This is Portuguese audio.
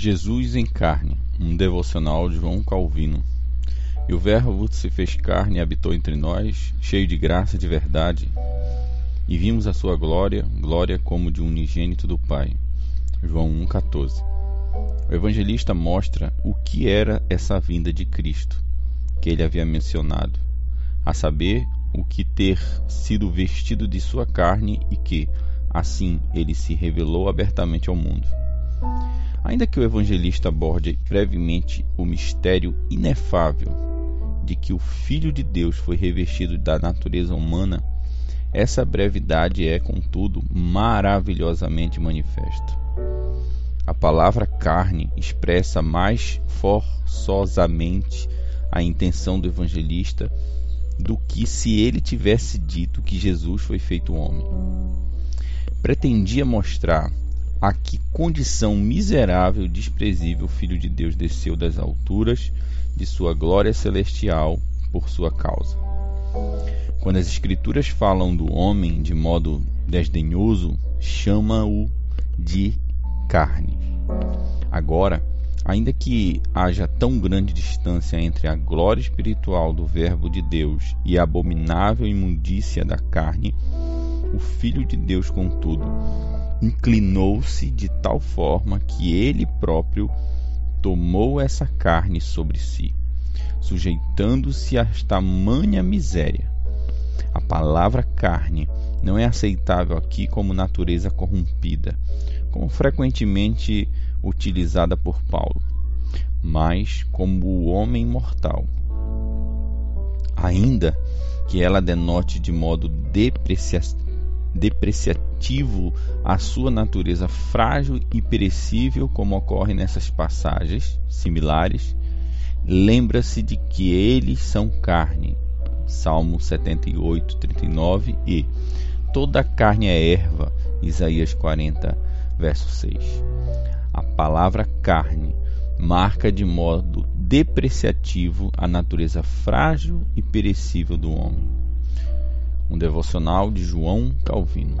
Jesus em carne, um devocional de João Calvino. E o Verbo se fez carne e habitou entre nós, cheio de graça e de verdade. E vimos a sua glória, glória como de um unigênito do Pai. João 1,14. O evangelista mostra o que era essa vinda de Cristo, que ele havia mencionado, a saber, o que ter sido vestido de sua carne e que, assim, ele se revelou abertamente ao mundo. Ainda que o evangelista aborde brevemente o mistério inefável de que o Filho de Deus foi revestido da natureza humana, essa brevidade é, contudo, maravilhosamente manifesta. A palavra carne expressa mais forçosamente a intenção do evangelista do que se ele tivesse dito que Jesus foi feito homem. Pretendia mostrar a que condição miserável e desprezível o Filho de Deus desceu das alturas de sua glória celestial por sua causa. Quando as Escrituras falam do homem de modo desdenhoso, chama-o de carne. Agora, ainda que haja tão grande distância entre a glória espiritual do Verbo de Deus e a abominável imundícia da carne, o Filho de Deus, contudo, inclinou-se de tal forma que ele próprio tomou essa carne sobre si, sujeitando-se a tamanha miséria. A palavra carne não é aceitável aqui como natureza corrompida, como frequentemente utilizada por Paulo, mas como o homem mortal. Ainda que ela denote de modo depreciativo depreciativo a sua natureza frágil e perecível, como ocorre nessas passagens similares, lembra-se de que eles são carne. Salmo 78, 39 e toda carne é erva. Isaías 40, verso 6. A palavra carne marca de modo depreciativo a natureza frágil e perecível do homem um devocional de João Calvino.